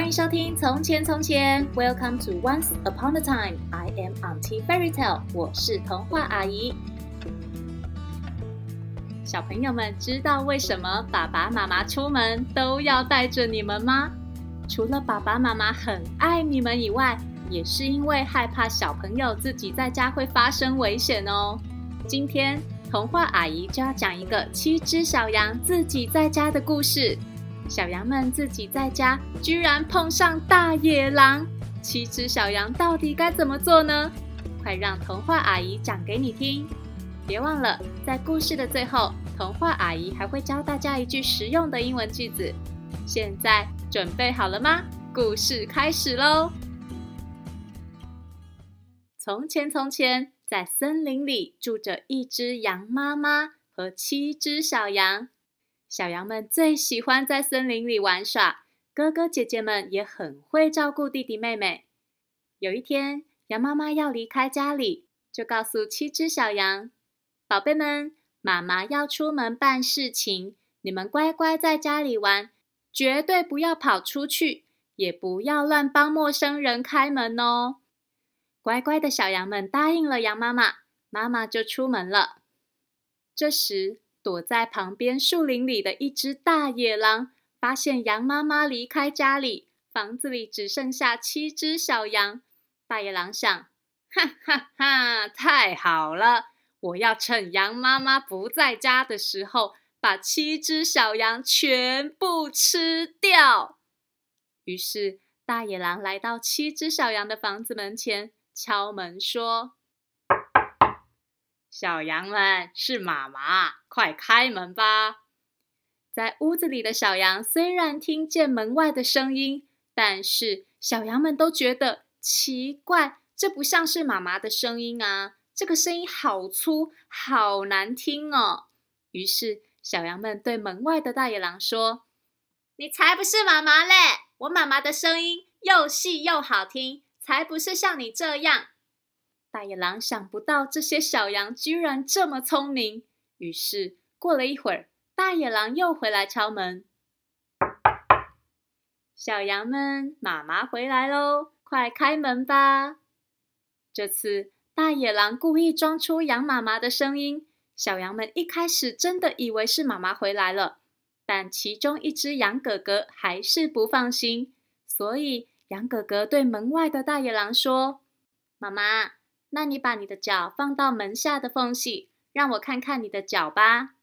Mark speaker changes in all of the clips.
Speaker 1: 欢迎收听《从前从前》，Welcome to Once Upon a Time。I am Auntie Fairy Tale，我是童话阿姨。小朋友们知道为什么爸爸妈妈出门都要带着你们吗？除了爸爸妈妈很爱你们以外，也是因为害怕小朋友自己在家会发生危险哦。今天童话阿姨就要讲一个七只小羊自己在家的故事。小羊们自己在家，居然碰上大野狼。七只小羊到底该怎么做呢？快让童话阿姨讲给你听！别忘了，在故事的最后，童话阿姨还会教大家一句实用的英文句子。现在准备好了吗？故事开始喽！从前，从前，在森林里住着一只羊妈妈和七只小羊。小羊们最喜欢在森林里玩耍，哥哥姐姐们也很会照顾弟弟妹妹。有一天，羊妈妈要离开家里，就告诉七只小羊：“宝贝们，妈妈要出门办事情，你们乖乖在家里玩，绝对不要跑出去，也不要乱帮陌生人开门哦。”乖乖的小羊们答应了羊妈妈，妈妈就出门了。这时，躲在旁边树林里的一只大野狼，发现羊妈妈离开家里，房子里只剩下七只小羊。大野狼想：哈哈哈，太好了！我要趁羊妈妈不在家的时候，把七只小羊全部吃掉。于是，大野狼来到七只小羊的房子门前，敲门说。小羊们，是妈妈，快开门吧！在屋子里的小羊虽然听见门外的声音，但是小羊们都觉得奇怪，这不像是妈妈的声音啊！这个声音好粗，好难听哦。于是小羊们对门外的大野狼说：“你才不是妈妈嘞！我妈妈的声音又细又好听，才不是像你这样。”大野狼想不到这些小羊居然这么聪明，于是过了一会儿，大野狼又回来敲门。小羊们，妈妈回来喽，快开门吧！这次大野狼故意装出羊妈妈的声音，小羊们一开始真的以为是妈妈回来了，但其中一只羊哥哥还是不放心，所以羊哥哥对门外的大野狼说：“妈妈。”那你把你的脚放到门下的缝隙，让我看看你的脚吧。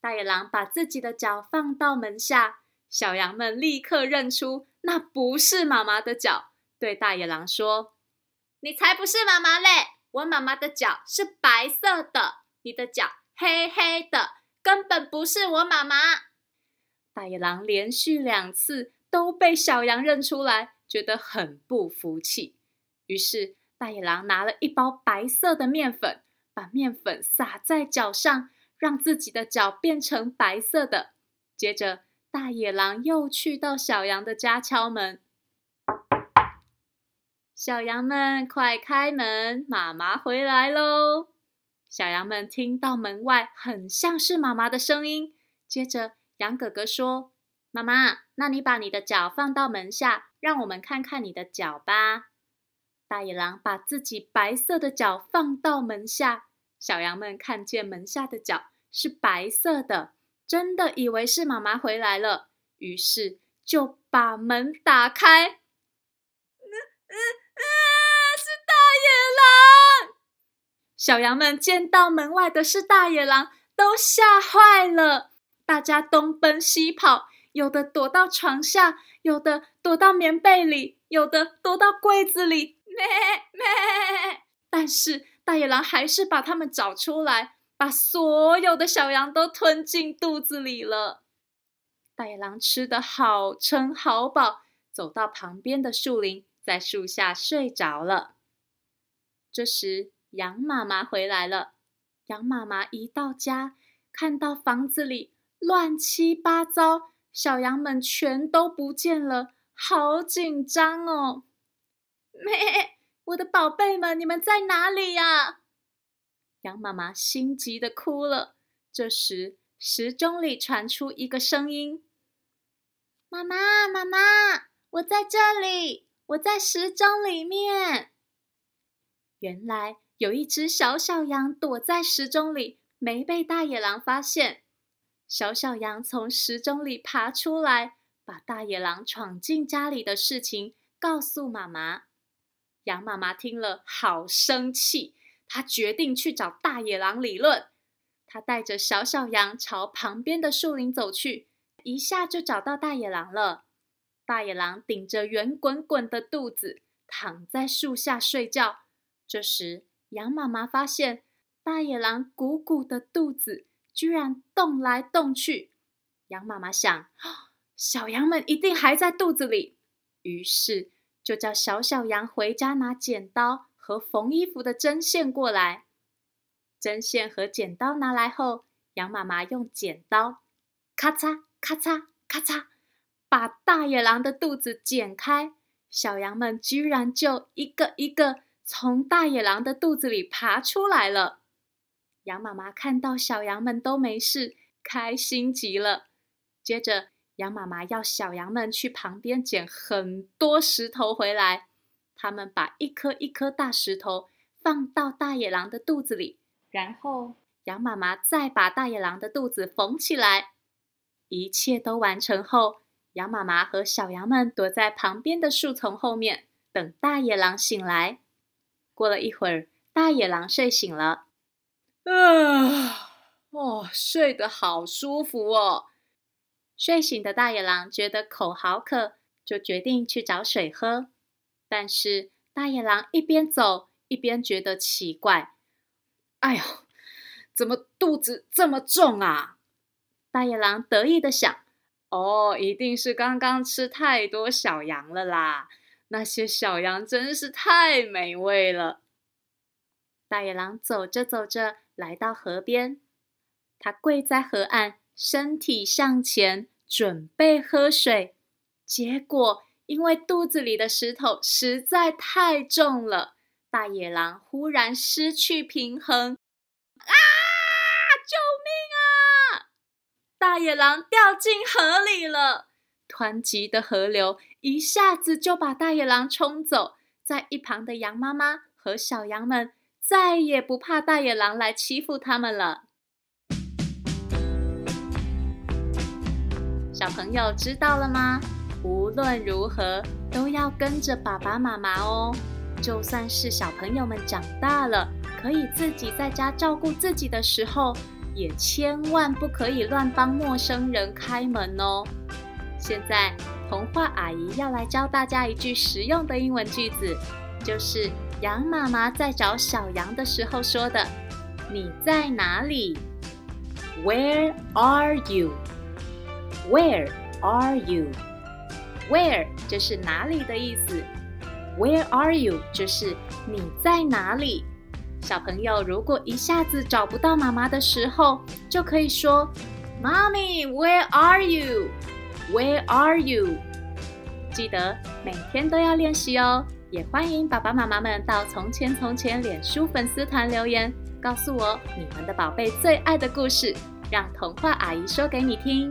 Speaker 1: 大野狼把自己的脚放到门下，小羊们立刻认出那不是妈妈的脚，对大野狼说：“你才不是妈妈嘞！我妈妈的脚是白色的，你的脚黑黑的，根本不是我妈妈。”大野狼连续两次都被小羊认出来，觉得很不服气，于是。大野狼拿了一包白色的面粉，把面粉撒在脚上，让自己的脚变成白色的。接着，大野狼又去到小羊的家敲门：“小羊们，快开门，妈妈回来喽！”小羊们听到门外很像是妈妈的声音。接着，羊哥哥说：“妈妈，那你把你的脚放到门下，让我们看看你的脚吧。”大野狼把自己白色的脚放到门下，小羊们看见门下的脚是白色的，真的以为是妈妈回来了，于是就把门打开。嗯嗯嗯，是大野狼！小羊们见到门外的是大野狼，都吓坏了，大家东奔西跑，有的躲到床下，有的躲到棉被里，有的躲到柜子里。咩咩！但是大野狼还是把它们找出来，把所有的小羊都吞进肚子里了。大野狼吃得好撑好饱，走到旁边的树林，在树下睡着了。这时，羊妈妈回来了。羊妈妈一到家，看到房子里乱七八糟，小羊们全都不见了，好紧张哦。咩！我的宝贝们，你们在哪里呀？羊妈妈心急的哭了。这时，时钟里传出一个声音：“妈妈，妈妈，我在这里，我在时钟里面。”原来有一只小小羊躲在时钟里，没被大野狼发现。小小羊从时钟里爬出来，把大野狼闯进家里的事情告诉妈妈。羊妈妈听了，好生气，她决定去找大野狼理论。她带着小小羊朝旁边的树林走去，一下就找到大野狼了。大野狼顶着圆滚滚的肚子，躺在树下睡觉。这时，羊妈妈发现大野狼鼓鼓的肚子。居然动来动去，羊妈妈想，小羊们一定还在肚子里，于是就叫小小羊回家拿剪刀和缝衣服的针线过来。针线和剪刀拿来后，羊妈妈用剪刀咔嚓咔嚓咔嚓，把大野狼的肚子剪开，小羊们居然就一个一个从大野狼的肚子里爬出来了。羊妈妈看到小羊们都没事，开心极了。接着，羊妈妈要小羊们去旁边捡很多石头回来。他们把一颗一颗大石头放到大野狼的肚子里，然后羊妈妈再把大野狼的肚子缝起来。一切都完成后，羊妈妈和小羊们躲在旁边的树丛后面，等大野狼醒来。过了一会儿，大野狼睡醒了。啊，哦，睡得好舒服哦！睡醒的大野狼觉得口好渴，就决定去找水喝。但是大野狼一边走一边觉得奇怪：“哎呦，怎么肚子这么重啊？”大野狼得意的想：“哦，一定是刚刚吃太多小羊了啦！那些小羊真是太美味了。”大野狼走着走着。来到河边，他跪在河岸，身体向前，准备喝水。结果，因为肚子里的石头实在太重了，大野狼忽然失去平衡，啊！救命啊！大野狼掉进河里了。湍急的河流一下子就把大野狼冲走，在一旁的羊妈妈和小羊们。再也不怕大野狼来欺负他们了。小朋友知道了吗？无论如何都要跟着爸爸妈妈哦。就算是小朋友们长大了，可以自己在家照顾自己的时候，也千万不可以乱帮陌生人开门哦。现在，童话阿姨要来教大家一句实用的英文句子，就是。羊妈妈在找小羊的时候说的：“你在哪里？”Where are you? Where are you? Where 就是哪里的意思。Where are you 就是你在哪里。小朋友如果一下子找不到妈妈的时候，就可以说：“Mommy, where are you? Where are you?” 记得每天都要练习哦。也欢迎爸爸妈妈们到“从前从前”脸书粉丝团留言，告诉我你们的宝贝最爱的故事，让童话阿姨说给你听。